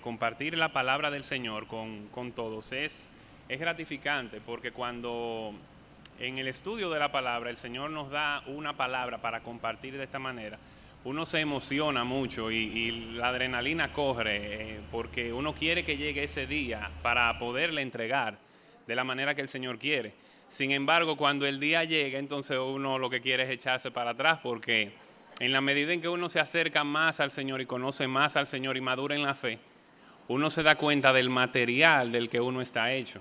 compartir la palabra del Señor con, con todos es, es gratificante porque cuando en el estudio de la palabra el Señor nos da una palabra para compartir de esta manera, uno se emociona mucho y, la adrenalina corre eh, porque uno quiere que llegue ese día para poderle entregar de la manera que el Señor quiere. Sin embargo, cuando el día llega, entonces uno lo que quiere es echarse para atrás porque en la medida en que uno se acerca más al Señor y conoce más al Señor y madura en la fe, uno se da cuenta del material del que uno está hecho.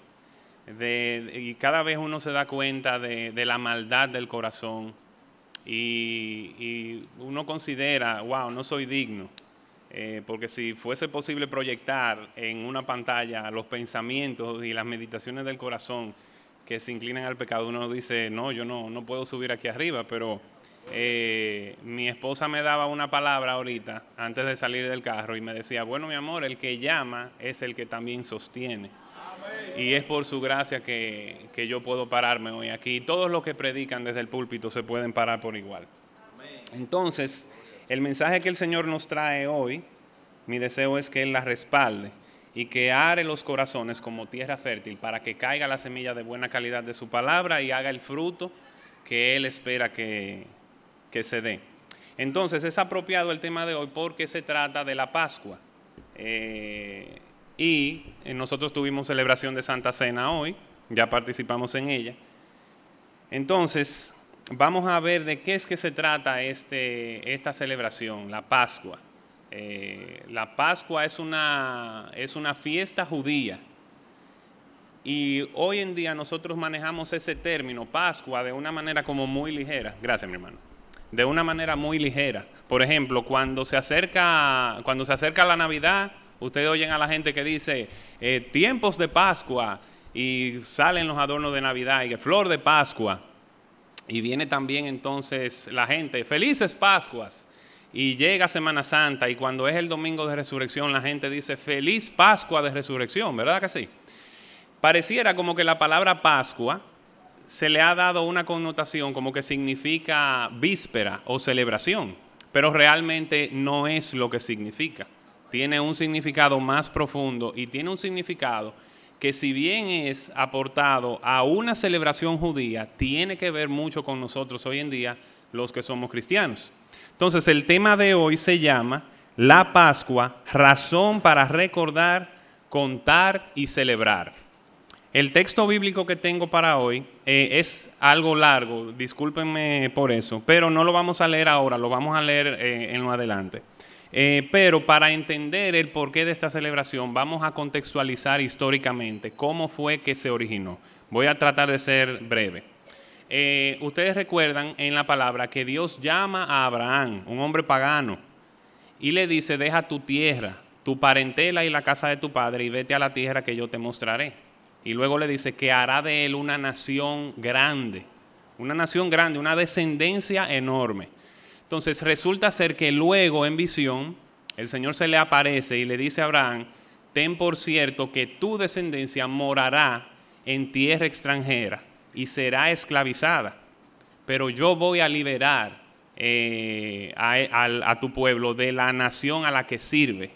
y cada vez uno se da cuenta de, la maldad del corazón y, uno considera, wow, no soy digno. Eh, porque si fuese posible proyectar en una pantalla los pensamientos y las meditaciones del corazón que se inclinan al pecado, uno dice, no, yo no, no puedo subir aquí arriba, pero eh, mi esposa me daba una palabra ahorita antes de salir del carro y me decía, bueno mi amor, el que llama es el que también sostiene. Y es por su gracia que, yo puedo pararme hoy aquí. Todos los que predican desde el púlpito se pueden parar por igual. Entonces, el mensaje que el Señor nos trae hoy, mi deseo es que Él la respalde y que are los corazones como tierra fértil para que caiga la semilla de buena calidad de su palabra y haga el fruto que Él espera que, que se dé. Entonces es apropiado el tema de hoy porque se trata de la Pascua. Eh, y eh, nosotros tuvimos celebración de Santa Cena hoy, ya participamos en ella. Entonces, vamos a ver de qué es que se trata este, esta celebración, la Pascua. Eh, la Pascua es una, es una fiesta judía. Y hoy en día nosotros manejamos ese término, Pascua, de una manera como muy ligera. Gracias, mi hermano de una manera muy ligera. Por ejemplo, cuando se acerca, cuando se acerca la Navidad, ustedes oyen a la gente que dice eh, tiempos de Pascua y salen los adornos de Navidad y flor de Pascua. Y viene también entonces la gente, felices Pascuas. Y llega Semana Santa y cuando es el domingo de resurrección la gente dice feliz Pascua de resurrección, ¿verdad que sí? Pareciera como que la palabra Pascua se le ha dado una connotación como que significa víspera o celebración, pero realmente no es lo que significa. Tiene un significado más profundo y tiene un significado que si bien es aportado a una celebración judía, tiene que ver mucho con nosotros hoy en día, los que somos cristianos. Entonces el tema de hoy se llama la Pascua, razón para recordar, contar y celebrar. El texto bíblico que tengo para hoy eh, es algo largo, discúlpenme por eso, pero no lo vamos a leer ahora, lo vamos a leer eh, en lo adelante. Eh, pero para entender el porqué de esta celebración, vamos a contextualizar históricamente cómo fue que se originó. Voy a tratar de ser breve. ustedes recuerdan en la palabra que Dios llama a Abraham, un hombre pagano, y le dice, deja tu tierra, tu parentela y la casa de tu padre y vete a la tierra que yo te mostraré. Y luego le dice que hará de él una nación grande, una nación grande, una descendencia enorme. Entonces resulta ser que luego en visión el Señor se le aparece y le dice a Abraham, ten por cierto que tu descendencia morará en tierra extranjera y será esclavizada, pero yo voy a liberar eh, a, tu pueblo de la nación a la que sirve.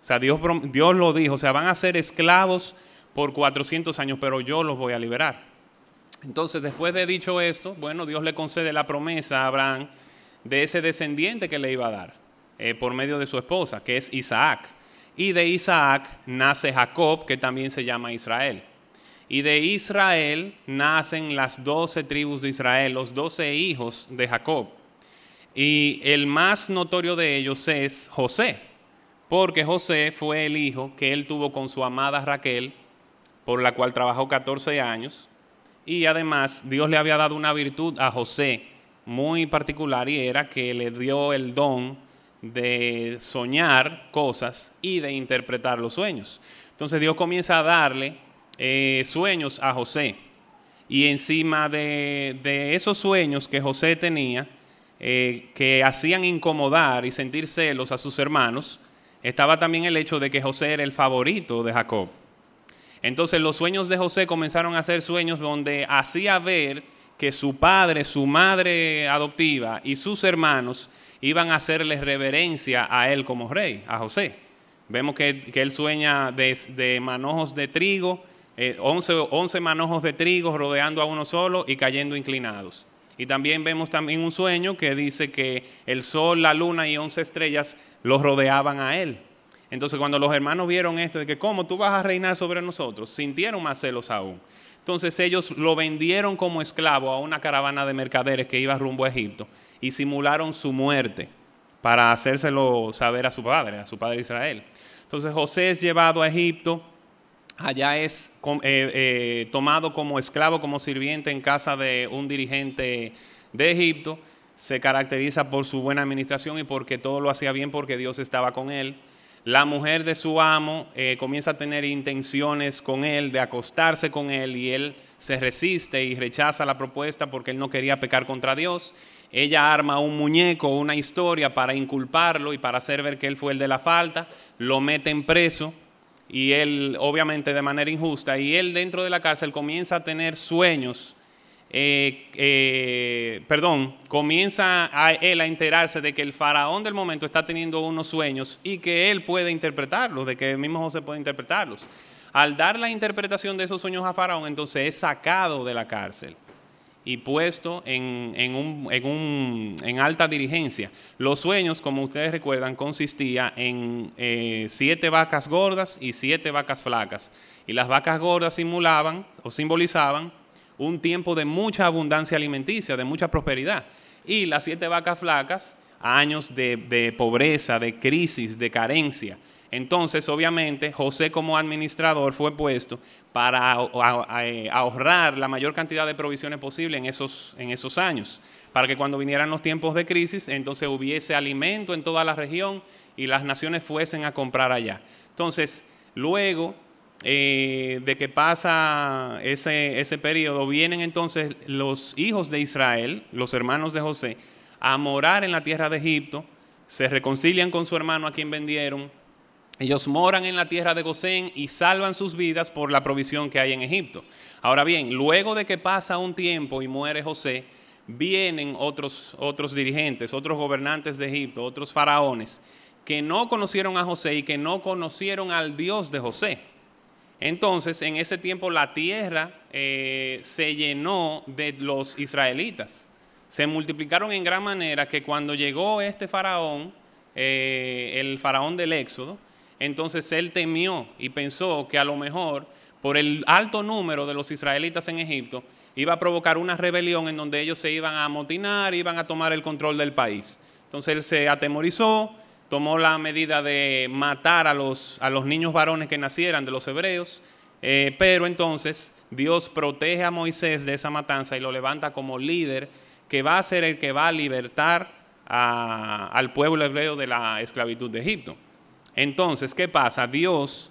O sea, Dios, Dios lo dijo, o sea, van a ser esclavos por 400 años, pero yo los voy a liberar. Entonces, después de dicho esto, bueno, Dios le concede la promesa a Abraham de ese descendiente que le iba a dar eh, por medio de su esposa, que es Isaac. Y de Isaac nace Jacob, que también se llama Israel. Y de Israel nacen las doce tribus de Israel, los doce hijos de Jacob. Y el más notorio de ellos es José, porque José fue el hijo que él tuvo con su amada Raquel, por la cual trabajó 14 años. Y además Dios le había dado una virtud a José muy particular y era que le dio el don de soñar cosas y de interpretar los sueños. Entonces Dios comienza a darle eh, sueños a José. Y encima de, esos sueños que José tenía, eh, que hacían incomodar y sentir celos a sus hermanos, estaba también el hecho de que José era el favorito de Jacob. Entonces los sueños de José comenzaron a ser sueños donde hacía ver que su padre, su madre adoptiva y sus hermanos iban a hacerle reverencia a él como rey, a José. Vemos que, él sueña de, manojos de trigo, 11, eh, 11 manojos de trigo rodeando a uno solo y cayendo inclinados. Y también vemos también un sueño que dice que el sol, la luna y 11 estrellas los rodeaban a él. Entonces cuando los hermanos vieron esto de que cómo tú vas a reinar sobre nosotros, sintieron más celos aún. Entonces ellos lo vendieron como esclavo a una caravana de mercaderes que iba rumbo a Egipto y simularon su muerte para hacérselo saber a su padre, a su padre Israel. Entonces José es llevado a Egipto, allá es eh, eh, tomado como esclavo, como sirviente en casa de un dirigente de Egipto, se caracteriza por su buena administración y porque todo lo hacía bien porque Dios estaba con él. La mujer de su amo eh, comienza a tener intenciones con él, de acostarse con él, y él se resiste y rechaza la propuesta porque él no quería pecar contra Dios. Ella arma un muñeco, una historia para inculparlo y para hacer ver que él fue el de la falta, lo mete en preso y él, obviamente de manera injusta, y él dentro de la cárcel comienza a tener sueños eh, eh, perdón, comienza a él a enterarse de que el faraón del momento está teniendo unos sueños y que él puede interpretarlos, de que el mismo José puede interpretarlos. Al dar la interpretación de esos sueños a faraón, entonces es sacado de la cárcel y puesto en, en, alta dirigencia. Los sueños, como ustedes recuerdan, consistía en eh, siete vacas gordas y siete vacas flacas. Y las vacas gordas simulaban o simbolizaban un tiempo de mucha abundancia alimenticia, de mucha prosperidad. Y las siete vacas flacas, años de, pobreza, de crisis, de carencia. Entonces, obviamente, José como administrador fue puesto para eh, ahorrar la mayor cantidad de provisiones posible en esos, en esos años, para que cuando vinieran los tiempos de crisis, entonces hubiese alimento en toda la región y las naciones fuesen a comprar allá. Entonces, luego eh, de que pasa ese, ese periodo, vienen entonces los hijos de Israel, los hermanos de José, a morar en la tierra de Egipto, se reconcilian con su hermano a quien vendieron, ellos moran en la tierra de Gosén y salvan sus vidas por la provisión que hay en Egipto. Ahora bien, luego de que pasa un tiempo y muere José, vienen otros, otros dirigentes, otros gobernantes de Egipto, otros faraones, que no conocieron a José y que no conocieron al Dios de José. Entonces, en ese tiempo la tierra eh, se llenó de los israelitas. Se multiplicaron en gran manera que cuando llegó este faraón, eh, el faraón del Éxodo, entonces él temió y pensó que a lo mejor por el alto número de los israelitas en Egipto iba a provocar una rebelión en donde ellos se iban a amotinar, iban a tomar el control del país. Entonces él se atemorizó, tomó la medida de matar a los, a los niños varones que nacieran de los hebreos, eh, pero entonces Dios protege a Moisés de esa matanza y lo levanta como líder que va a ser el que va a libertar al pueblo hebreo de la esclavitud de Egipto. Entonces, ¿qué pasa? Dios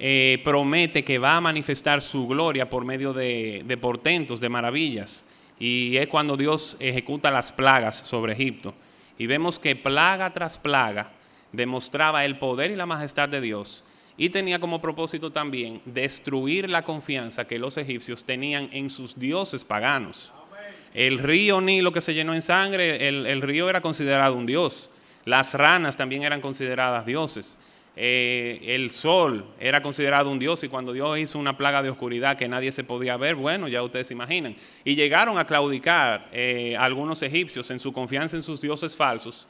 eh, promete que va a manifestar su gloria por medio de, de portentos, de maravillas. Y es cuando Dios ejecuta las plagas sobre Egipto. Y vemos que plaga tras plaga demostraba el poder y la majestad de Dios y tenía como propósito también destruir la confianza que los egipcios tenían en sus dioses paganos. El río Nilo que se llenó en sangre, el, río era considerado un dios. Las ranas también eran consideradas dioses. Eh, el sol era considerado un dios y cuando Dios hizo una plaga de oscuridad que nadie se podía ver, bueno, ya ustedes se imaginan. Y llegaron a claudicar eh, algunos egipcios en su confianza en sus dioses falsos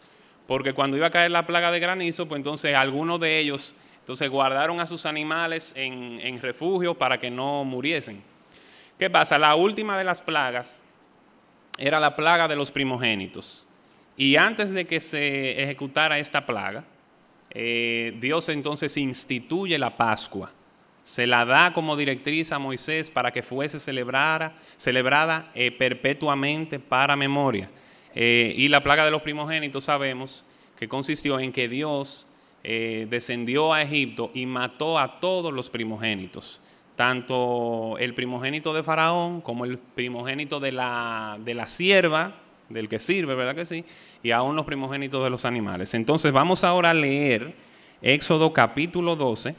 porque cuando iba a caer la plaga de granizo, pues entonces algunos de ellos entonces guardaron a sus animales en, refugio para que no muriesen. ¿Qué pasa? La última de las plagas era la plaga de los primogénitos. Y antes de que se ejecutara esta plaga, eh, Dios entonces instituye la Pascua. Se la da como directriz a Moisés para que fuese celebrada, celebrada eh, perpetuamente para memoria. Eh, y la plaga de los primogénitos sabemos que consistió en que Dios eh, descendió a Egipto y mató a todos los primogénitos, tanto el primogénito de Faraón como el primogénito de la, de la sierva, del que sirve, ¿verdad que sí? Y aún los primogénitos de los animales. Entonces vamos ahora a leer Éxodo capítulo 12,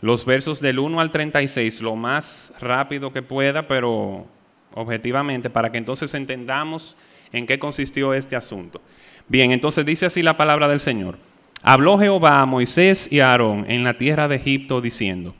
los versos del 1 al 36, lo más rápido que pueda, pero objetivamente, para que entonces entendamos en qué consistió este asunto. Bien, entonces dice así la palabra del Señor. Habló Jehová a Moisés y a Aarón en la tierra de Egipto, diciendo,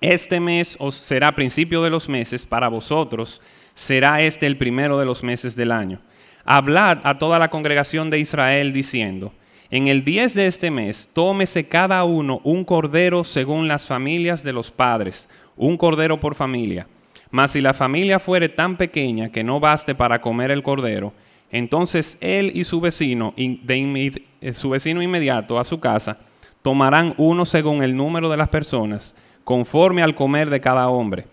Este mes os será principio de los meses para vosotros, será este el primero de los meses del año. Hablad a toda la congregación de Israel, diciendo, En el diez de este mes, tómese cada uno un cordero según las familias de los padres, un cordero por familia. Mas si la familia fuere tan pequeña que no baste para comer el cordero, entonces él y su vecino, eh, su vecino inmediato a su casa, tomarán uno según el número de las personas, conforme al comer de cada hombre.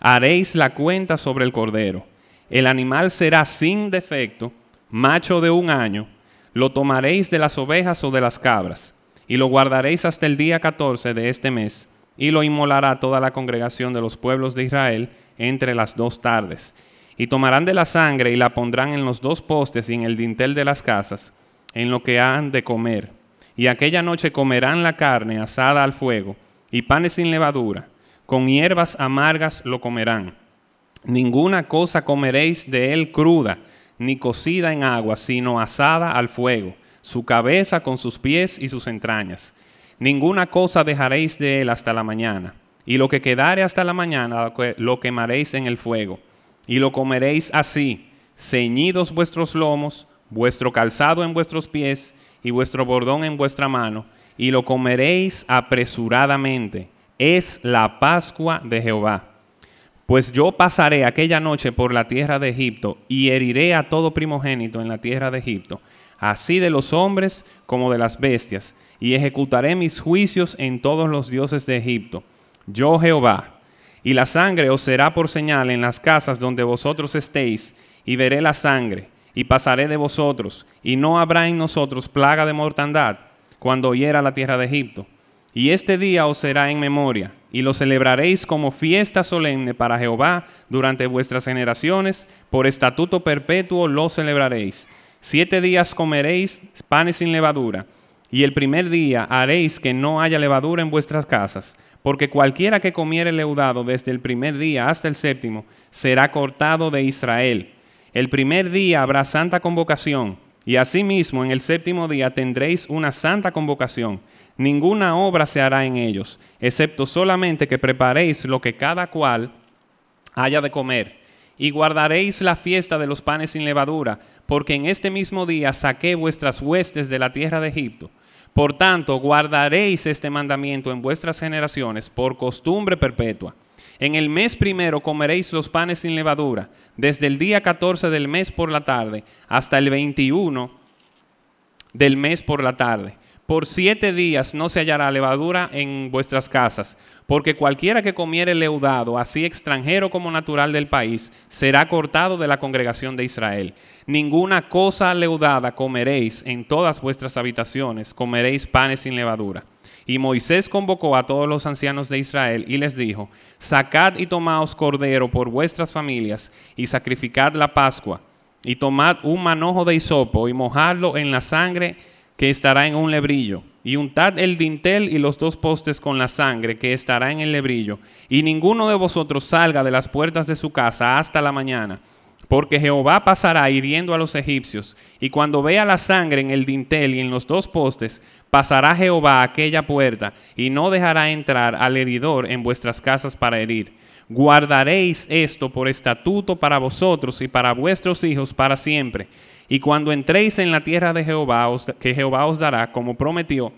Haréis la cuenta sobre el cordero. El animal será sin defecto, macho de un año. Lo tomaréis de las ovejas o de las cabras, y lo guardaréis hasta el día 14 de este mes, y lo inmolará toda la congregación de los pueblos de Israel entre las dos tardes y tomarán de la sangre y la pondrán en los dos postes y en el dintel de las casas, en lo que han de comer. Y aquella noche comerán la carne asada al fuego y panes sin levadura, con hierbas amargas lo comerán. Ninguna cosa comeréis de él cruda, ni cocida en agua, sino asada al fuego, su cabeza con sus pies y sus entrañas. Ninguna cosa dejaréis de él hasta la mañana, y lo que quedare hasta la mañana lo quemaréis en el fuego y lo comeréis así, ceñidos vuestros lomos, vuestro calzado en vuestros pies y vuestro bordón en vuestra mano, y lo comeréis apresuradamente. Es la Pascua de Jehová. Pues yo pasaré aquella noche por la tierra de Egipto y heriré a todo primogénito en la tierra de Egipto, así de los hombres como de las bestias, y ejecutaré mis juicios en todos los dioses de Egipto. Yo Jehová, y la sangre os será por señal en las casas donde vosotros estéis, y veré la sangre, y pasaré de vosotros, y no habrá en nosotros plaga de mortandad, cuando hiera la tierra de Egipto. Y este día os será en memoria, y lo celebraréis como fiesta solemne para Jehová durante vuestras generaciones, por estatuto perpetuo lo celebraréis. Siete días comeréis panes sin levadura, y el primer día haréis que no haya levadura en vuestras casas porque cualquiera que comiere leudado desde el primer día hasta el séptimo será cortado de Israel. El primer día habrá santa convocación, y asimismo en el séptimo día tendréis una santa convocación. Ninguna obra se hará en ellos, excepto solamente que preparéis lo que cada cual haya de comer. Y guardaréis la fiesta de los panes sin levadura, porque en este mismo día saqué vuestras huestes de la tierra de Egipto. Por tanto, guardaréis este mandamiento en vuestras generaciones por costumbre perpetua. En el mes primero comeréis los panes sin levadura, desde el día 14 del mes por la tarde hasta el 21 del mes por la tarde. Por siete días no se hallará levadura en vuestras casas, porque cualquiera que comiere leudado, así extranjero como natural del país, será cortado de la congregación de Israel. Ninguna cosa leudada comeréis en todas vuestras habitaciones, comeréis panes sin levadura. Y Moisés convocó a todos los ancianos de Israel y les dijo, Sacad y tomaos cordero por vuestras familias y sacrificad la Pascua, y tomad un manojo de hisopo y mojadlo en la sangre que estará en un lebrillo, y untad el dintel y los dos postes con la sangre que estará en el lebrillo, y ninguno de vosotros salga de las puertas de su casa hasta la mañana, porque Jehová pasará hiriendo a los egipcios, y cuando vea la sangre en el dintel y en los dos postes, pasará Jehová a aquella puerta, y no dejará entrar al heridor en vuestras casas para herir. Guardaréis esto por estatuto para vosotros y para vuestros hijos para siempre y cuando entréis en la tierra de Jehová, que Jehová os dará, como prometió,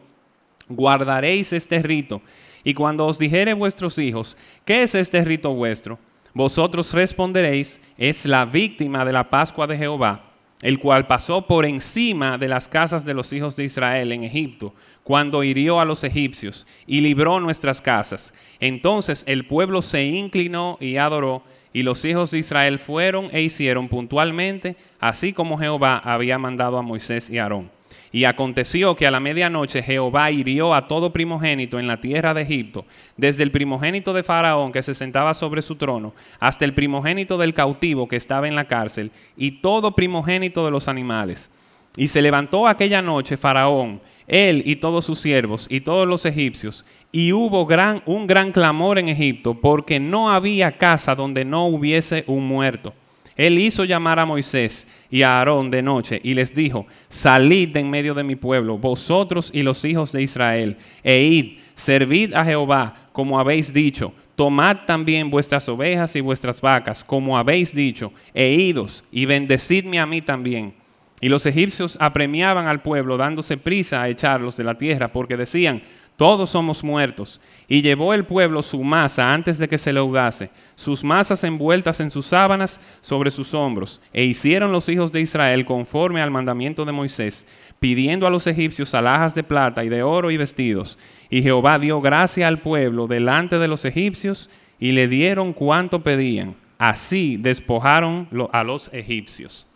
guardaréis este rito. Y cuando os dijere vuestros hijos, ¿qué es este rito vuestro? Vosotros responderéis, es la víctima de la Pascua de Jehová, el cual pasó por encima de las casas de los hijos de Israel en Egipto, cuando hirió a los egipcios y libró nuestras casas. Entonces el pueblo se inclinó y adoró y los hijos de Israel fueron e hicieron puntualmente, así como Jehová había mandado a Moisés y Aarón. Y aconteció que a la medianoche Jehová hirió a todo primogénito en la tierra de Egipto, desde el primogénito de Faraón que se sentaba sobre su trono, hasta el primogénito del cautivo que estaba en la cárcel, y todo primogénito de los animales. Y se levantó aquella noche Faraón, él y todos sus siervos y todos los egipcios, y hubo gran, un gran clamor en Egipto, porque no había casa donde no hubiese un muerto. Él hizo llamar a Moisés y a Aarón de noche y les dijo, salid de en medio de mi pueblo, vosotros y los hijos de Israel, e id, servid a Jehová como habéis dicho, tomad también vuestras ovejas y vuestras vacas como habéis dicho, e idos y bendecidme a mí también. Y los egipcios apremiaban al pueblo dándose prisa a echarlos de la tierra porque decían, todos somos muertos. Y llevó el pueblo su masa antes de que se leudase, sus masas envueltas en sus sábanas sobre sus hombros. E hicieron los hijos de Israel conforme al mandamiento de Moisés, pidiendo a los egipcios alhajas de plata y de oro y vestidos. Y Jehová dio gracia al pueblo delante de los egipcios y le dieron cuanto pedían. Así despojaron a los egipcios.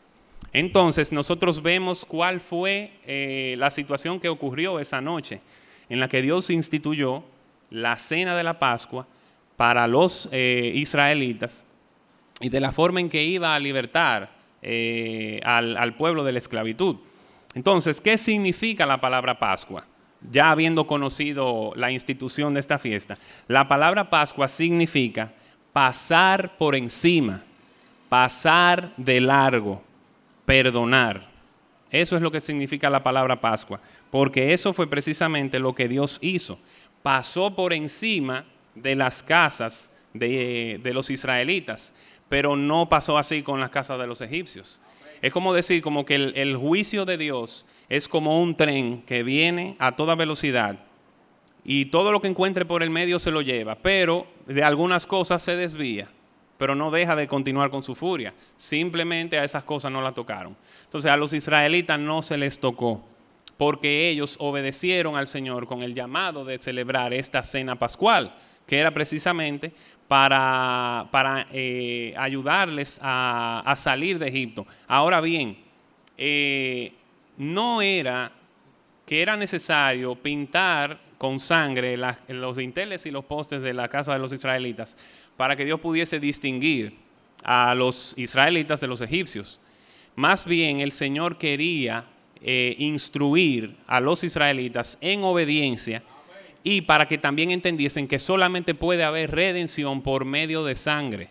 Entonces nosotros vemos cuál fue eh, la situación que ocurrió esa noche en la que Dios instituyó la cena de la Pascua para los eh, israelitas y de la forma en que iba a libertar eh, al, al pueblo de la esclavitud. Entonces, ¿qué significa la palabra Pascua? Ya habiendo conocido la institución de esta fiesta, la palabra Pascua significa pasar por encima, pasar de largo, perdonar. Eso es lo que significa la palabra Pascua porque eso fue precisamente lo que Dios hizo. Pasó por encima de las casas de, los israelitas, pero no pasó así con las casas de los egipcios. Es como decir, como que el, el juicio de Dios es como un tren que viene a toda velocidad y todo lo que encuentre por el medio se lo lleva, pero de algunas cosas se desvía, pero no deja de continuar con su furia. Simplemente a esas cosas no la tocaron. Entonces a los israelitas no se les tocó porque ellos obedecieron al Señor con el llamado de celebrar esta cena pascual, que era precisamente para, para eh, ayudarles a, salir de Egipto. Ahora bien, eh, no era que era necesario pintar con sangre los dinteles y los postes de la casa de los israelitas para que Dios pudiese distinguir a los israelitas de los egipcios. Más bien el Señor quería eh, instruir a los israelitas en obediencia y para que también entendiesen que solamente puede haber redención por medio de sangre.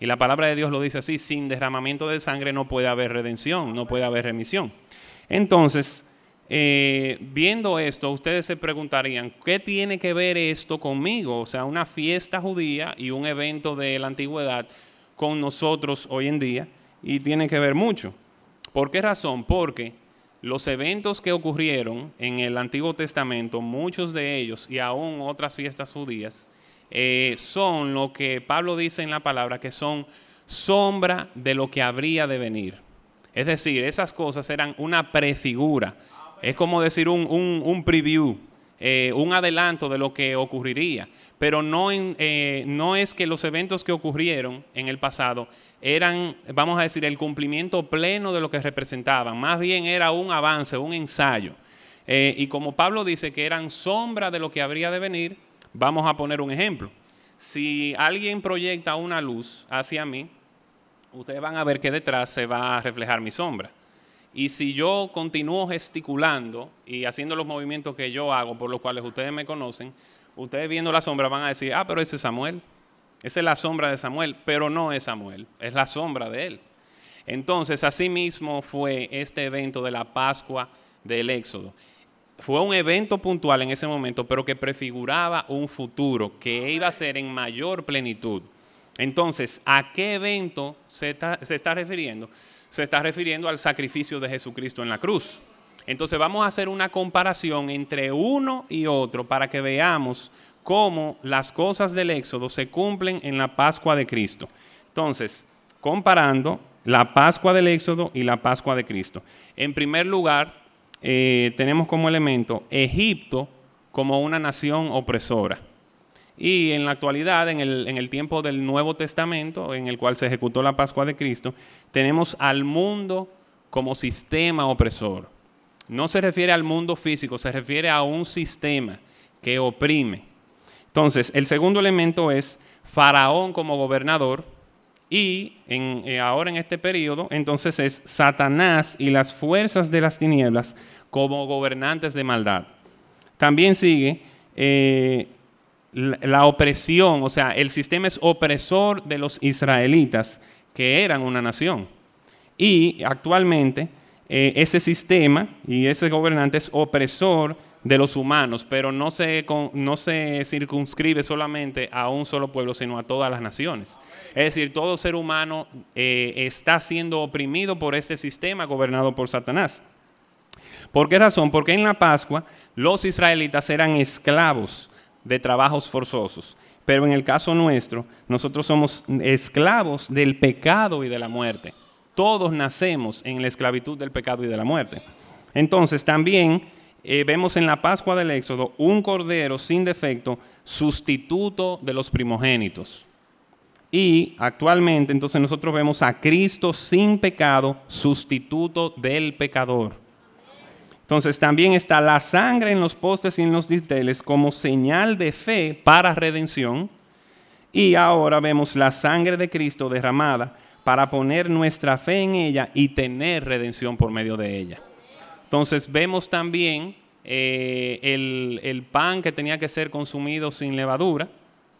Y la palabra de Dios lo dice así, sin derramamiento de sangre no puede haber redención, no puede haber remisión. Entonces, eh, viendo esto, ustedes se preguntarían, ¿qué tiene que ver esto conmigo? O sea, una fiesta judía y un evento de la antigüedad con nosotros hoy en día, y tiene que ver mucho. ¿Por qué razón? Porque los eventos que ocurrieron en el Antiguo Testamento, muchos de ellos y aún otras fiestas judías, eh, son lo que Pablo dice en la palabra, que son sombra de lo que habría de venir. Es decir, esas cosas eran una prefigura. Es como decir un, preview, eh, un adelanto de lo que ocurriría. Pero no, eh, no es que los eventos que ocurrieron en el pasado eran, vamos a decir, el cumplimiento pleno de lo que representaban. Más bien era un avance, un ensayo. Eh, y como Pablo dice que eran sombra de lo que habría de venir, vamos a poner un ejemplo. Si alguien proyecta una luz hacia mí, ustedes van a ver que detrás se va a reflejar mi sombra. Y si yo continúo gesticulando y haciendo los movimientos que yo hago, por los cuales ustedes me conocen, ustedes viendo la sombra van a decir, ah, pero ese es Samuel. Esa es la sombra de Samuel, pero no es Samuel, es la sombra de él. Entonces, así mismo fue este evento de la Pascua del Éxodo. Fue un evento puntual en ese momento, pero que prefiguraba un futuro que iba a ser en mayor plenitud. Entonces, ¿a qué evento se está, se está refiriendo? Se está refiriendo al sacrificio de Jesucristo en la cruz. Entonces vamos a hacer una comparación entre uno y otro para que veamos cómo las cosas del Éxodo se cumplen en la Pascua de Cristo. Entonces, comparando la Pascua del Éxodo y la Pascua de Cristo. En primer lugar, eh, tenemos como elemento Egipto como una nación opresora. Y en la actualidad, en el, en el, tiempo del Nuevo Testamento, en el cual se ejecutó la Pascua de Cristo, tenemos al mundo como sistema opresor. No se refiere al mundo físico, se refiere a un sistema que oprime. Entonces, el segundo elemento es Faraón como gobernador y eh, ahora en este periodo, entonces es Satanás y las fuerzas de las tinieblas como gobernantes de maldad. También sigue eh, la, opresión, o sea, el sistema es opresor de los israelitas que eran una nación. Y actualmente eh, ese sistema y ese gobernante es opresor de los humanos, pero no se, no se circunscribe solamente a un solo pueblo, sino a todas las naciones. Es decir, todo ser humano eh, está siendo oprimido por este sistema gobernado por Satanás. ¿Por qué razón? Porque en la Pascua los israelitas eran esclavos de trabajos forzosos. Pero en el caso nuestro, nosotros somos esclavos del pecado y de la muerte. Todos nacemos en la esclavitud del pecado y de la muerte. Entonces también eh, vemos en la Pascua del Éxodo un cordero sin defecto, sustituto de los primogénitos. Y actualmente entonces nosotros vemos a Cristo sin pecado, sustituto del pecador. Entonces también está la sangre en los postes y en los dinteles como señal de fe para redención. Y ahora vemos la sangre de Cristo derramada para poner nuestra fe en ella y tener redención por medio de ella. Entonces vemos también eh, el, pan que tenía que ser consumido sin levadura.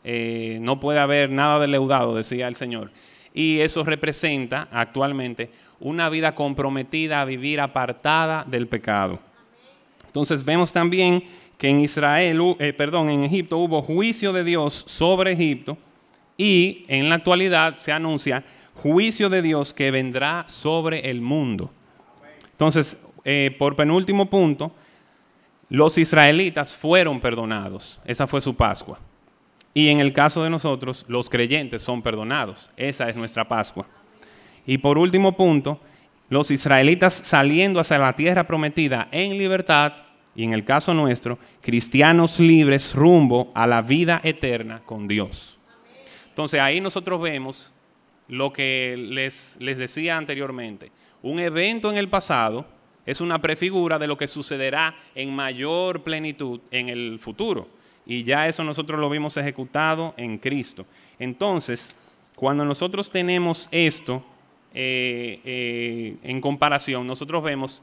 Eh, no puede haber nada de leudado, decía el Señor. Y eso representa actualmente una vida comprometida a vivir apartada del pecado. Entonces vemos también que en Israel, eh, perdón, en Egipto hubo juicio de Dios sobre Egipto y en la actualidad se anuncia juicio de Dios que vendrá sobre el mundo. Entonces, eh, por penúltimo punto, los israelitas fueron perdonados. Esa fue su Pascua. Y en el caso de nosotros, los creyentes son perdonados. Esa es nuestra Pascua. Y por último punto, los israelitas saliendo hacia la tierra prometida en libertad, y en el caso nuestro, cristianos libres rumbo a la vida eterna con Dios. Entonces ahí nosotros vemos lo que les, les decía anteriormente. Un evento en el pasado es una prefigura de lo que sucederá en mayor plenitud en el futuro. Y ya eso nosotros lo vimos ejecutado en Cristo. Entonces, cuando nosotros tenemos esto, eh, eh, en comparación, nosotros vemos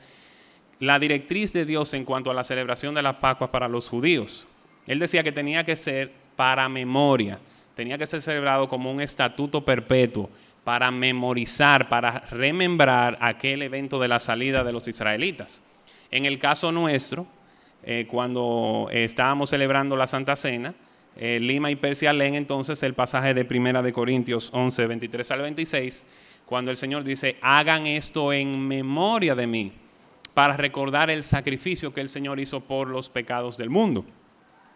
la directriz de Dios en cuanto a la celebración de las Pascuas para los judíos. Él decía que tenía que ser para memoria, tenía que ser celebrado como un estatuto perpetuo, para memorizar, para remembrar aquel evento de la salida de los israelitas. En el caso nuestro, eh, cuando estábamos celebrando la Santa Cena, Lima y Persia leen entonces el pasaje de Primera de Corintios 11, 23 al 26, cuando el Señor dice, hagan esto en memoria de mí, para recordar el sacrificio que el Señor hizo por los pecados del mundo.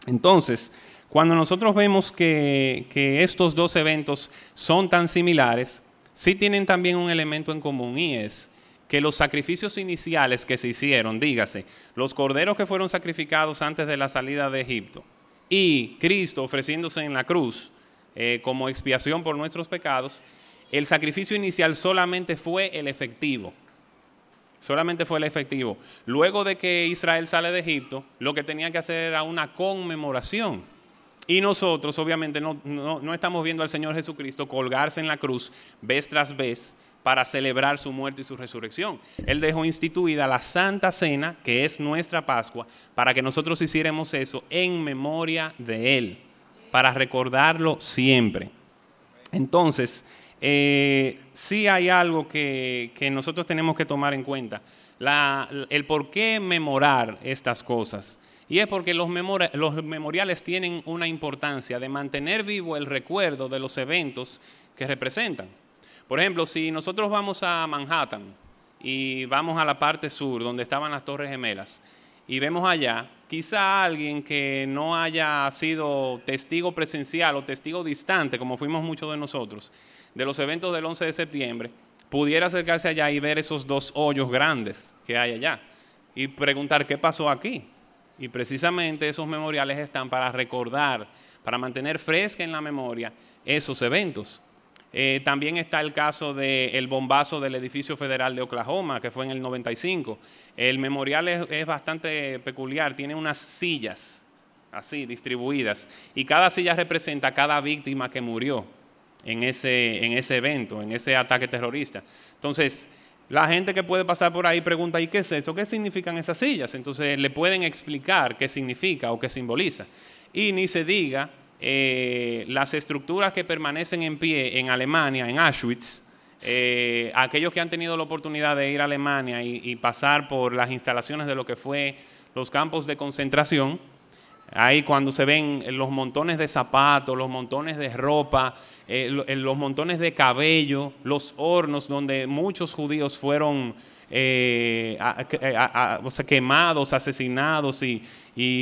Entonces, cuando nosotros vemos que, estos dos eventos son tan similares, sí tienen también un elemento en común y es que los sacrificios iniciales que se hicieron, dígase, los corderos que fueron sacrificados antes de la salida de Egipto y Cristo ofreciéndose en la cruz eh, como expiación por nuestros pecados, el sacrificio inicial solamente fue el efectivo. Solamente fue el efectivo. Luego de que Israel sale de Egipto, lo que tenía que hacer era una conmemoración. Y nosotros, obviamente, no, no, estamos viendo al Señor Jesucristo colgarse en la cruz vez tras vez para celebrar su muerte y su resurrección. Él dejó instituida la Santa Cena, que es nuestra Pascua, para que nosotros hiciéramos eso en memoria de Él, para recordarlo siempre. Entonces, eh, sí hay algo que, nosotros tenemos que tomar en cuenta. el por qué memorar estas cosas. Y es porque los, los memoriales tienen una importancia de mantener vivo el recuerdo de los eventos que representan. Por ejemplo, si nosotros vamos a Manhattan y vamos a la parte sur, donde estaban las Torres Gemelas, y vemos allá, quizá alguien que no haya sido testigo presencial o testigo distante, como fuimos muchos de nosotros, de los eventos del 11 de septiembre, pudiera acercarse allá y ver esos dos hoyos grandes que hay allá y preguntar qué pasó aquí. Y precisamente esos memoriales están para recordar, para mantener fresca en la memoria esos eventos. Eh, también está el caso del bombazo del edificio federal de Oklahoma, que fue en el 95. El memorial es bastante peculiar, tiene unas sillas así distribuidas y cada silla representa a cada víctima que murió en ese, en ese evento, en ese ataque terrorista. Entonces, la gente que puede pasar por ahí pregunta, ¿y qué es esto? ¿Qué significan esas sillas? Entonces le pueden explicar qué significa o qué simboliza. Y ni se diga eh, las estructuras que permanecen en pie en Alemania, en Auschwitz, Eh, aquellos que han tenido la oportunidad de ir a Alemania y, pasar por las instalaciones de lo que fue los campos de concentración, ahí cuando se ven los montones de zapatos, los montones de ropa, eh, los montones de cabello, los hornos donde muchos judíos fueron eh, quemados, asesinados y,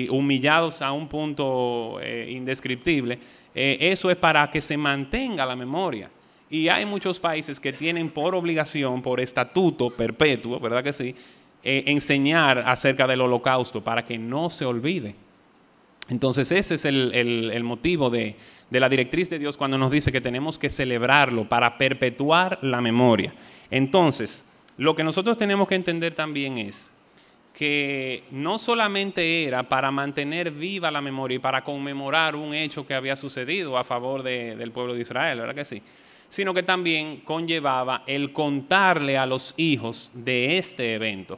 humillados a un punto indescriptible, eso es para que se mantenga la memoria. Y hay muchos países que tienen por obligación, por estatuto perpetuo, ¿verdad que sí?, eh, enseñar acerca del holocausto para que no se olvide. Entonces ese es el, motivo de, la directriz de Dios cuando nos dice que tenemos que celebrarlo para perpetuar la memoria. Entonces, lo que nosotros tenemos que entender también es que no solamente era para mantener viva la memoria y para conmemorar un hecho que había sucedido a favor del pueblo de Israel, ¿verdad que sí? sino que también conllevaba el contarle a los hijos de este evento.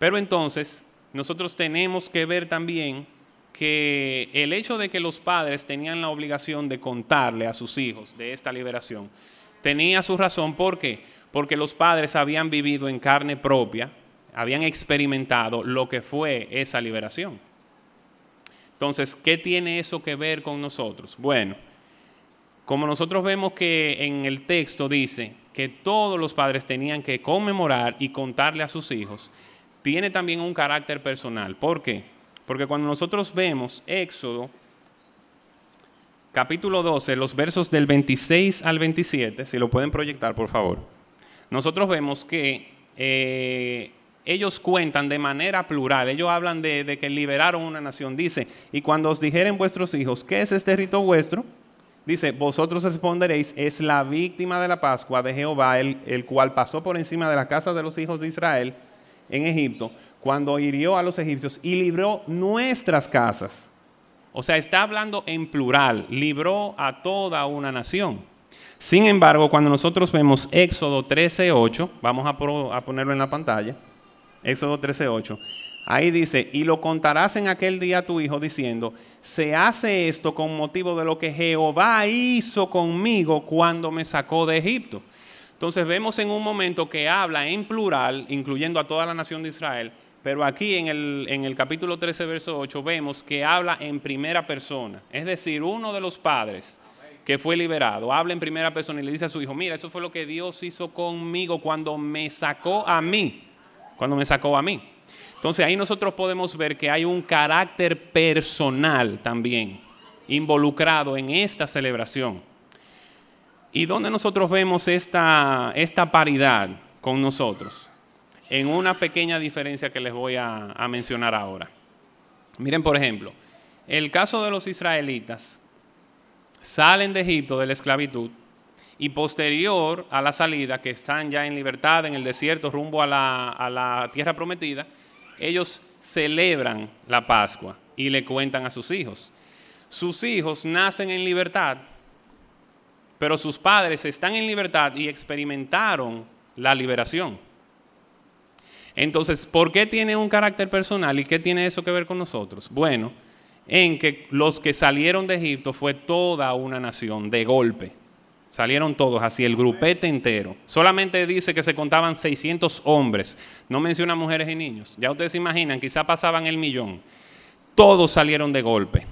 Pero entonces, nosotros tenemos que ver también que el hecho de que los padres tenían la obligación de contarle a sus hijos de esta liberación, tenía su razón. ¿Por qué? Porque los padres habían vivido en carne propia, habían experimentado lo que fue esa liberación. Entonces, ¿qué tiene eso que ver con nosotros? Bueno, como nosotros vemos que en el texto dice que todos los padres tenían que conmemorar y contarle a sus hijos, tiene también un carácter personal. ¿Por qué? Porque cuando nosotros vemos Éxodo, capítulo 12, los versos del 26 al 27, si lo pueden proyectar, por favor, nosotros vemos que eh, ellos cuentan de manera plural, ellos hablan de, que liberaron una nación. Dice, y cuando os dijeren vuestros hijos, ¿qué es este rito vuestro? Dice, vosotros responderéis, es la víctima de la Pascua de Jehová, el, el, cual pasó por encima de la casa de los hijos de Israel en Egipto, cuando hirió a los egipcios y libró nuestras casas. O sea, está hablando en plural, libró a toda una nación. Sin embargo, cuando nosotros vemos Éxodo 13.8, vamos a, ponerlo en la pantalla, Éxodo 13.8, ahí dice, y lo contarás en aquel día a tu hijo diciendo, se hace esto con motivo de lo que Jehová hizo conmigo cuando me sacó de Egipto. Entonces vemos en un momento que habla en plural, incluyendo a toda la nación de Israel, pero aquí en el, en el capítulo 13, verso 8, vemos que habla en primera persona. Es decir, uno de los padres que fue liberado habla en primera persona y le dice a su hijo, mira, eso fue lo que Dios hizo conmigo cuando me sacó a mí, cuando me sacó a mí. Entonces ahí nosotros podemos ver que hay un carácter personal también involucrado en esta celebración. ¿Y dónde nosotros vemos esta, esta paridad con nosotros? En una pequeña diferencia que les voy a, mencionar ahora. Miren, por ejemplo, el caso de los israelitas salen de Egipto de la esclavitud y posterior a la salida, que están ya en libertad en el desierto rumbo a la, a la tierra prometida, ellos celebran la Pascua y le cuentan a sus hijos. Sus hijos nacen en libertad, pero sus padres están en libertad y experimentaron la liberación. Entonces, ¿por qué tiene un carácter personal y qué tiene eso que ver con nosotros? Bueno, en que los que salieron de Egipto fue toda una nación de golpe. Salieron todos, así el grupete entero. Solamente dice que se contaban 600 hombres. No menciona mujeres y niños. Ya ustedes se imaginan, quizá pasaban el millón. Todos salieron de golpe.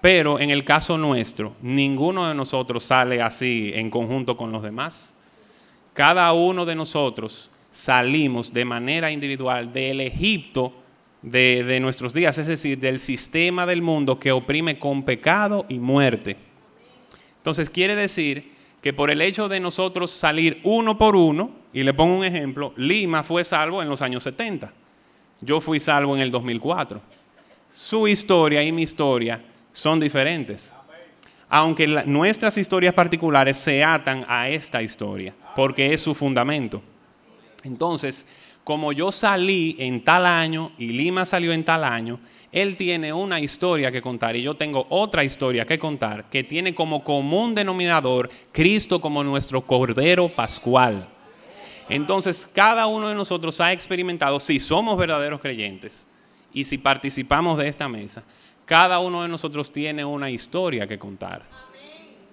Pero en el caso nuestro, ninguno de nosotros sale así en conjunto con los demás. Cada uno de nosotros salimos de manera individual del Egipto de, de nuestros días, es decir, del sistema del mundo que oprime con pecado y muerte entonces quiere decir que por el hecho de nosotros salir uno por uno, y le pongo un ejemplo, Lima fue salvo en los años 70. Yo fui salvo en el 2004. Su historia y mi historia son diferentes. Aunque nuestras historias particulares se atan a esta historia, porque es su fundamento. Entonces, como yo salí en tal año y Lima salió en tal año, él tiene una historia que contar y yo tengo otra historia que contar que tiene como común denominador Cristo como nuestro Cordero Pascual. Entonces, cada uno de nosotros ha experimentado, si somos verdaderos creyentes y si participamos de esta mesa, cada uno de nosotros tiene una historia que contar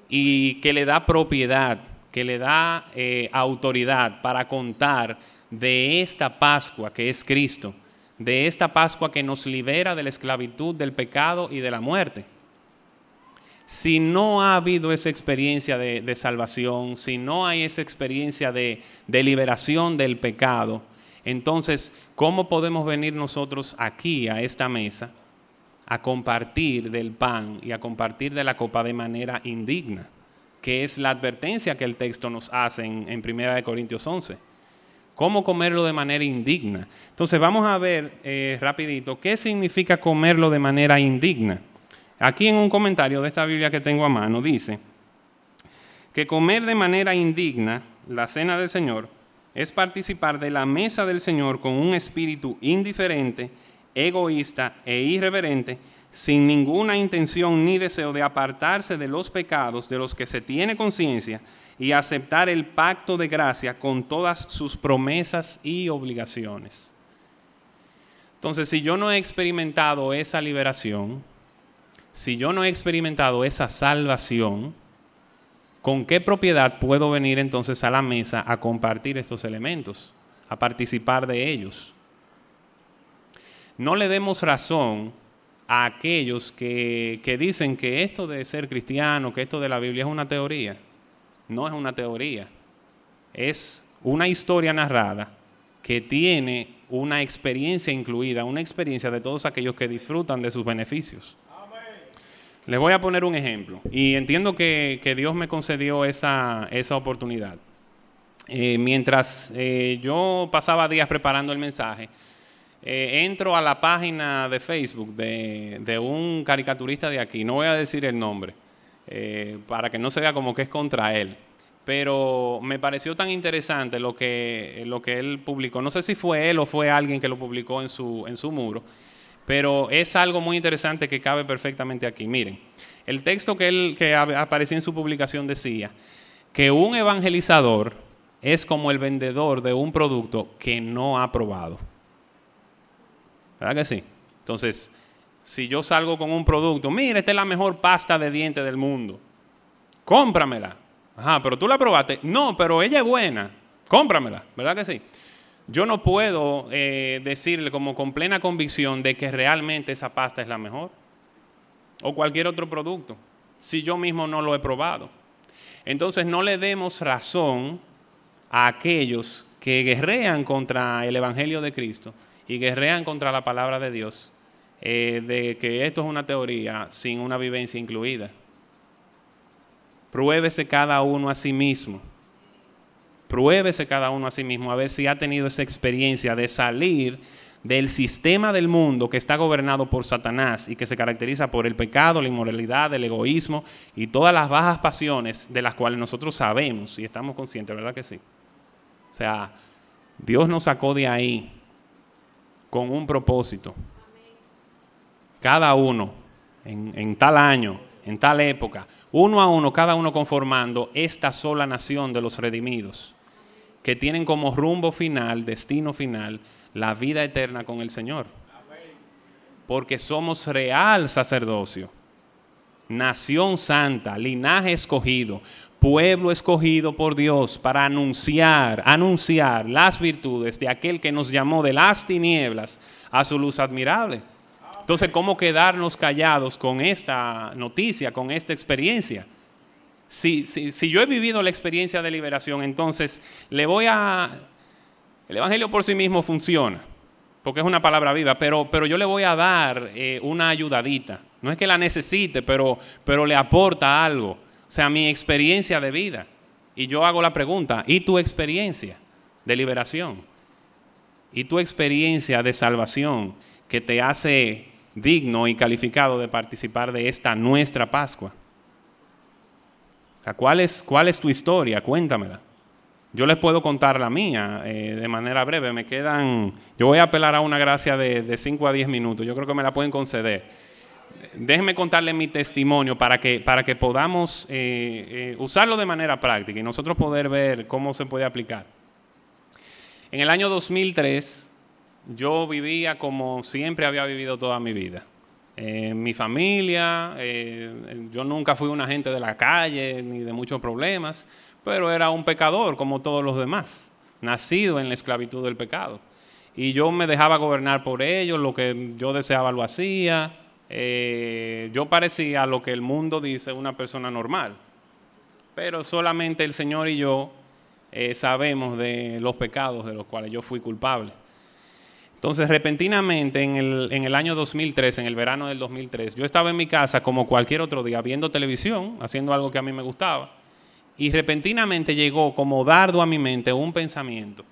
y que le da propiedad, que le da eh, autoridad para contar de esta Pascua que es Cristo, de esta Pascua que nos libera de la esclavitud, del pecado y de la muerte. Si no ha habido esa experiencia de, salvación, si no hay esa experiencia de, de liberación del pecado, entonces, ¿cómo podemos venir nosotros aquí a esta mesa a compartir del pan y a compartir de la copa de manera indigna? Que es la advertencia que el texto nos hace en, en 1 Corintios 11 cómo comerlo de manera indigna. Entonces vamos a ver eh, rapidito qué significa comerlo de manera indigna. Aquí en un comentario de esta Biblia que tengo a mano dice que comer de manera indigna la cena del Señor es participar de la mesa del Señor con un espíritu indiferente, egoísta e irreverente, sin ninguna intención ni deseo de apartarse de los pecados de los que se tiene conciencia y aceptar el pacto de gracia con todas sus promesas y obligaciones. Entonces, si yo no he experimentado esa liberación, si yo no he experimentado esa salvación, ¿con qué propiedad puedo venir entonces a la mesa a compartir estos elementos, a participar de ellos? No le demos razón a aquellos que, que dicen que esto de ser cristiano, que esto de la Biblia es una teoría no es una teoría, es una historia narrada que tiene una experiencia incluida, una experiencia de todos aquellos que disfrutan de sus beneficios. Les voy a poner un ejemplo y entiendo que, Dios me concedió esa, oportunidad. Eh, mientras eh, yo pasaba días preparando el mensaje, eh, entro a la página de Facebook de, un caricaturista de aquí, no voy a decir el nombre, eh, para que no se vea como que es contra él. Pero me pareció tan interesante lo que, lo que él publicó. No sé si fue él o fue alguien que lo publicó en su, en su muro, pero es algo muy interesante que cabe perfectamente aquí. Miren, el texto que, él, que aparecía en su publicación decía que un evangelizador es como el vendedor de un producto que no ha probado. ¿Verdad que sí? Entonces, si yo salgo con un producto, mira, esta es la mejor pasta de dientes del mundo, cómpramela. Ajá, pero tú la probaste. No, pero ella es buena, cómpramela, ¿verdad que sí? Yo no puedo eh, decirle como con plena convicción de que realmente esa pasta es la mejor. O cualquier otro producto, si yo mismo no lo he probado. Entonces no le demos razón a aquellos que guerrean contra el Evangelio de Cristo y guerrean contra la palabra de Dios eh, de que esto es una teoría sin una vivencia incluida. Pruébese cada uno a sí mismo. Pruébese cada uno a sí mismo a ver si ha tenido esa experiencia de salir del sistema del mundo que está gobernado por Satanás y que se caracteriza por el pecado, la inmoralidad, el egoísmo y todas las bajas pasiones de las cuales nosotros sabemos y estamos conscientes, ¿verdad que sí? O sea, Dios nos sacó de ahí con un propósito cada uno en, tal año, en tal época, uno a uno, cada uno conformando esta sola nación de los redimidos, que tienen como rumbo final, destino final, la vida eterna con el Señor. Porque somos real sacerdocio, nación santa, linaje escogido, pueblo escogido por Dios para anunciar, anunciar las virtudes de aquel que nos llamó de las tinieblas a su luz admirable. Entonces, ¿cómo quedarnos callados con esta noticia, con esta experiencia? Si, si, yo he vivido la experiencia de liberación, entonces le voy a... El Evangelio por sí mismo funciona, porque es una palabra viva, pero, pero yo le voy a dar eh, una ayudadita. No es que la necesite, pero, pero le aporta algo. O sea, mi experiencia de vida. Y yo hago la pregunta, ¿y tu experiencia de liberación? ¿Y tu experiencia de salvación que te hace digno y calificado de participar de esta nuestra Pascua. ¿cuál, es, ¿Cuál es tu historia? Cuéntamela. Yo les puedo contar la mía eh, de manera breve. Me quedan, yo voy a apelar a una gracia de 5 a 10 minutos. Yo creo que me la pueden conceder. Déjenme contarle mi testimonio para que, para que podamos eh, eh, usarlo de manera práctica y nosotros poder ver cómo se puede aplicar. En el año 2003, yo vivía como siempre había vivido toda mi vida. En mi familia, eh, yo nunca fui un agente de la calle ni de muchos problemas, pero era un pecador como todos los demás, nacido en la esclavitud del pecado. Y yo me dejaba gobernar por ellos, lo que yo deseaba lo hacía. Eh, yo parecía lo que el mundo dice una persona normal, pero solamente el Señor y yo eh, sabemos de los pecados de los cuales yo fui culpable. Entonces, repentinamente, en el, en el, año 2003, en el verano del 2003, yo estaba en mi casa como cualquier otro día, viendo televisión, haciendo algo que a mí me gustaba, y repentinamente llegó como dardo a mi mente un pensamiento,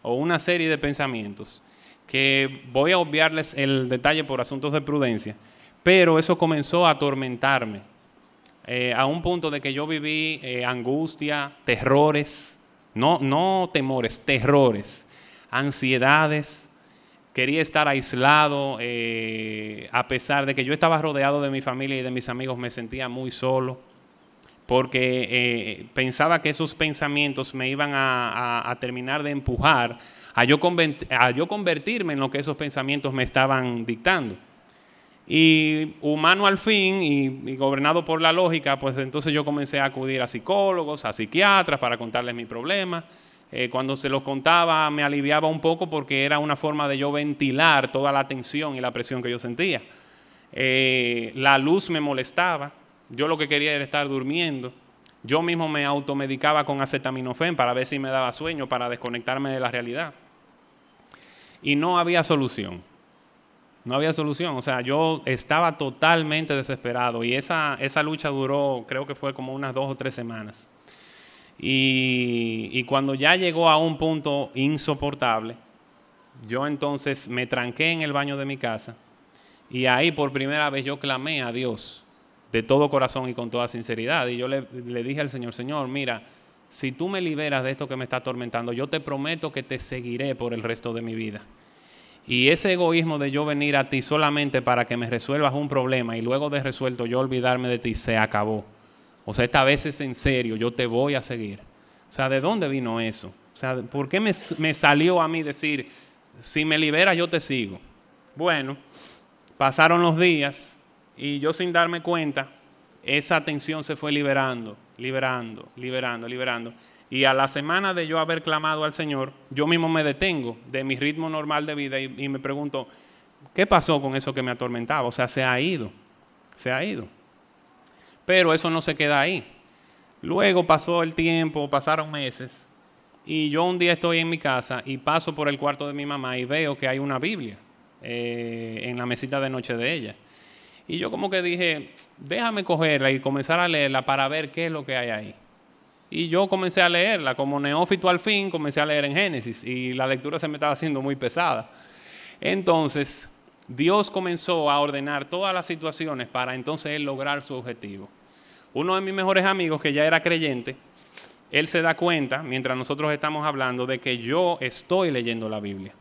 o una serie de pensamientos, que voy a obviarles el detalle por asuntos de prudencia, pero eso comenzó a atormentarme, eh, a un punto de que yo viví eh, angustia, terrores, no, no temores, terrores, ansiedades, quería estar aislado, eh, a pesar de que yo estaba rodeado de mi familia y de mis amigos, me sentía muy solo, porque pensaba que esos pensamientos me iban a, terminar de empujar a yo, a convertirme en lo que esos pensamientos me estaban dictando. Y humano al fin y, gobernado por la lógica, pues entonces yo comencé a acudir a psicólogos, a psiquiatras para contarles mi problema. Eh, cuando se los contaba me aliviaba un poco porque era una forma de yo ventilar toda la tensión y la presión que yo sentía. Eh, la luz me molestaba, yo lo que quería era estar durmiendo. Yo mismo me automedicaba con acetaminofén para ver si me daba sueño, para desconectarme de la realidad. Y no había solución. No había solución. O sea, yo estaba totalmente desesperado y esa, esa lucha duró, creo que fue como unas dos o tres semanas. Y, cuando ya llegó a un punto insoportable, yo entonces me tranqué en el baño de mi casa y ahí por primera vez yo clamé a Dios de todo corazón y con toda sinceridad. Y yo le, le, dije al Señor, Señor, mira, si tú me liberas de esto que me está atormentando, yo te prometo que te seguiré por el resto de mi vida. Y ese egoísmo de yo venir a ti solamente para que me resuelvas un problema y luego de resuelto yo olvidarme de ti, se acabó. O sea, esta vez es en serio, yo te voy a seguir. O sea, ¿de dónde vino eso? O sea, ¿por qué me, salió a mí decir, si me liberas yo te sigo? Bueno, pasaron los días y yo sin darme cuenta, esa tensión se fue liberando, liberando, liberando, liberando. Y a la semana de yo haber clamado al Señor, yo mismo me detengo de mi ritmo normal de vida y, me pregunto, ¿qué pasó con eso que me atormentaba? O sea, se ha ido, se ha ido. Pero eso no se queda ahí. Luego pasó el tiempo, pasaron meses, y yo un día estoy en mi casa y paso por el cuarto de mi mamá y veo que hay una Biblia eh, en la mesita de noche de ella. Y yo como que dije, déjame cogerla y comenzar a leerla para ver qué es lo que hay ahí. Y yo comencé a leerla, como neófito al fin, comencé a leer en Génesis y la lectura se me estaba haciendo muy pesada. Entonces, Dios comenzó a ordenar todas las situaciones para entonces él lograr su objetivo. Uno de mis mejores amigos, que ya era creyente, él se da cuenta, mientras nosotros estamos hablando, de que yo estoy leyendo la Biblia.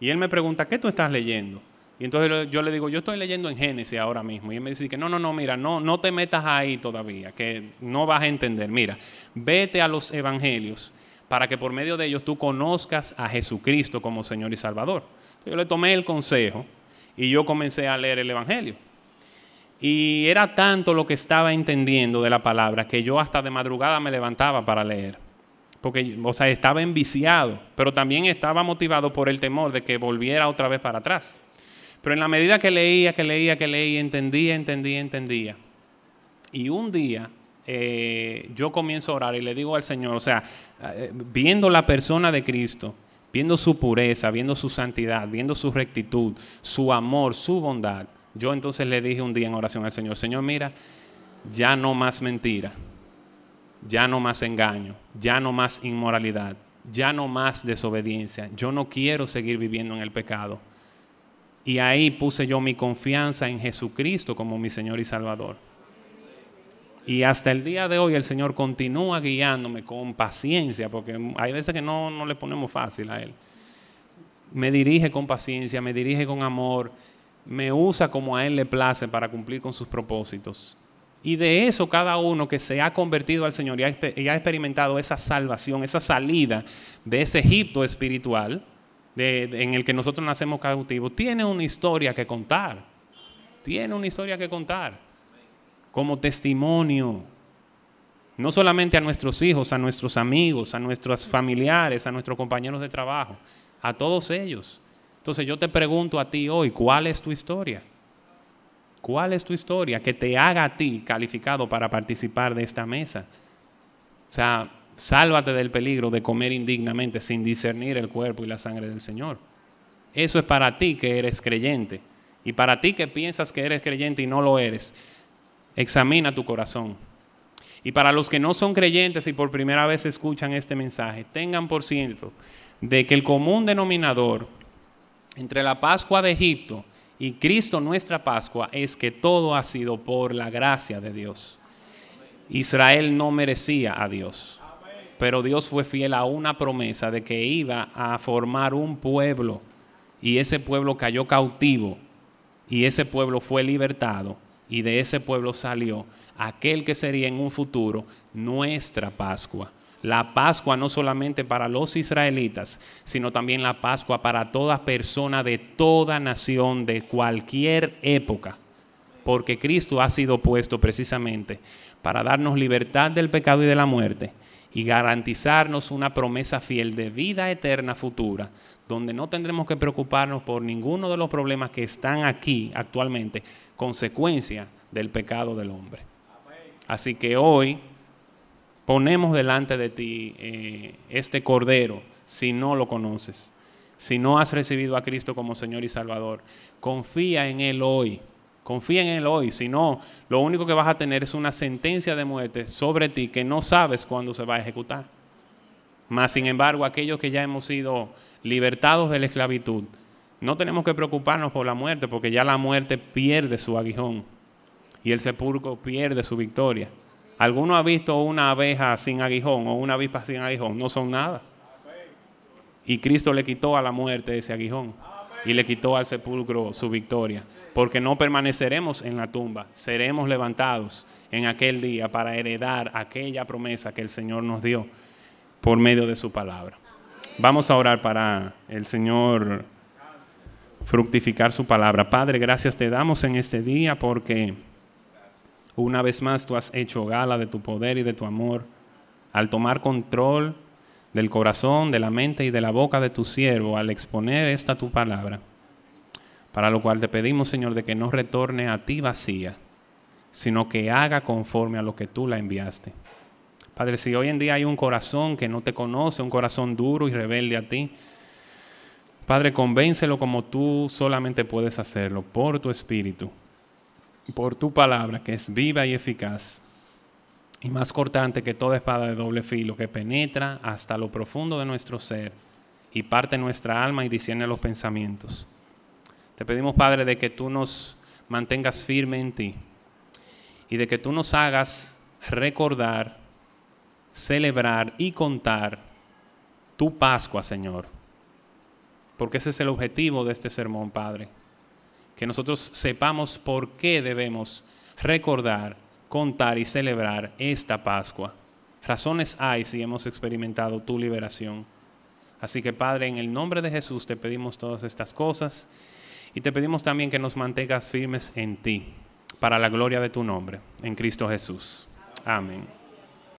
Y él me pregunta, ¿qué tú estás leyendo? Y entonces yo le digo, yo estoy leyendo en Génesis ahora mismo. Y él me dice que no, no, no, mira, no, no te metas ahí todavía, que no vas a entender. Mira, vete a los evangelios para que por medio de ellos tú conozcas a Jesucristo como Señor y Salvador. yo le tomé el consejo y yo comencé a leer el Evangelio. Y era tanto lo que estaba entendiendo de la palabra que yo hasta de madrugada me levantaba para leer. Porque, o sea, estaba enviciado, pero también estaba motivado por el temor de que volviera otra vez para atrás. Pero en la medida que leía, que leía, que leía, entendía, entendía, entendía. Y un día eh, yo comienzo a orar y le digo al Señor, o sea, eh, viendo la persona de Cristo, viendo su pureza, viendo su santidad, viendo su rectitud, su amor, su bondad, yo entonces le dije un día en oración al Señor, Señor, mira, ya no más mentira, ya no más engaño, ya no más inmoralidad, ya no más desobediencia, yo no quiero seguir viviendo en el pecado. Y ahí puse yo mi confianza en Jesucristo como mi Señor y Salvador. Y hasta el día de hoy el Señor continúa guiándome con paciencia, porque hay veces que no, no le ponemos fácil a Él. Me dirige con paciencia, me dirige con amor, me usa como a Él le place para cumplir con sus propósitos. Y de eso cada uno que se ha convertido al Señor y ha, experimentado esa salvación, esa salida de ese Egipto espiritual en el que nosotros nacemos cautivos, tiene una historia que contar. tiene una historia que contar como testimonio, no solamente a nuestros hijos, a nuestros amigos, a nuestros familiares, a nuestros compañeros de trabajo, a todos ellos. Entonces yo te pregunto a ti hoy, ¿cuál es tu historia? ¿Cuál es tu historia que te haga a ti calificado para participar de esta mesa? O sea, sálvate del peligro de comer indignamente sin discernir el cuerpo y la sangre del Señor. Eso es para ti que eres creyente. Y para ti que piensas que eres creyente y no lo eres, examina tu corazón. Y para los que no son creyentes y por primera vez escuchan este mensaje, tengan por cierto de que el común denominador entre la Pascua de Egipto y Cristo nuestra Pascua es que todo ha sido por la gracia de Dios. Israel no merecía a Dios, pero Dios fue fiel a una promesa de que iba a formar un pueblo y ese pueblo cayó cautivo y ese pueblo fue libertado y de ese pueblo salió aquel que sería en un futuro nuestra Pascua. La Pascua no solamente para los israelitas, sino también la Pascua para toda persona de toda nación, de cualquier época, porque Cristo ha sido puesto precisamente para darnos libertad del pecado y de la muerte y garantizarnos una promesa fiel de vida eterna futura, donde no tendremos que preocuparnos por ninguno de los problemas que están aquí actualmente, consecuencia del pecado del hombre. Así que hoy ponemos delante de ti eh, este cordero si no lo conoces, si no has recibido a Cristo como Señor y Salvador. Confía en Él hoy. Confía en Él hoy, si no, lo único que vas a tener es una sentencia de muerte sobre ti que no sabes cuándo se va a ejecutar. Mas, sin embargo, aquellos que ya hemos sido libertados de la esclavitud, no tenemos que preocuparnos por la muerte, porque ya la muerte pierde su aguijón y el sepulcro pierde su victoria. ¿Alguno ha visto una abeja sin aguijón o una avispa sin aguijón? No son nada. Y Cristo le quitó a la muerte ese aguijón y le quitó al sepulcro su victoria porque no permaneceremos en la tumba, seremos levantados en aquel día para heredar aquella promesa que el Señor nos dio por medio de su palabra. Vamos a orar para el Señor fructificar su palabra. Padre, gracias te damos en este día porque una vez más tú has hecho gala de tu poder y de tu amor al tomar control del corazón, de la mente y de la boca de tu siervo al exponer esta tu palabra. Para lo cual te pedimos, Señor, de que no retorne a ti vacía, sino que haga conforme a lo que tú la enviaste. Padre, si hoy en día hay un corazón que no te conoce, un corazón duro y rebelde a ti, Padre, convéncelo como tú solamente puedes hacerlo, por tu espíritu, por tu palabra, que es viva y eficaz, y más cortante que toda espada de doble filo, que penetra hasta lo profundo de nuestro ser y parte nuestra alma y discierne los pensamientos te pedimos, Padre, de que tú nos mantengas firme en ti y de que tú nos hagas recordar, celebrar y contar tu Pascua, Señor. Porque ese es el objetivo de este sermón, Padre. Que nosotros sepamos por qué debemos recordar, contar y celebrar esta Pascua. Razones hay si hemos experimentado tu liberación. Así que, Padre, en el nombre de Jesús te pedimos todas estas cosas y te pedimos también que nos mantengas firmes en ti, para la gloria de tu nombre, en Cristo Jesús. Amén.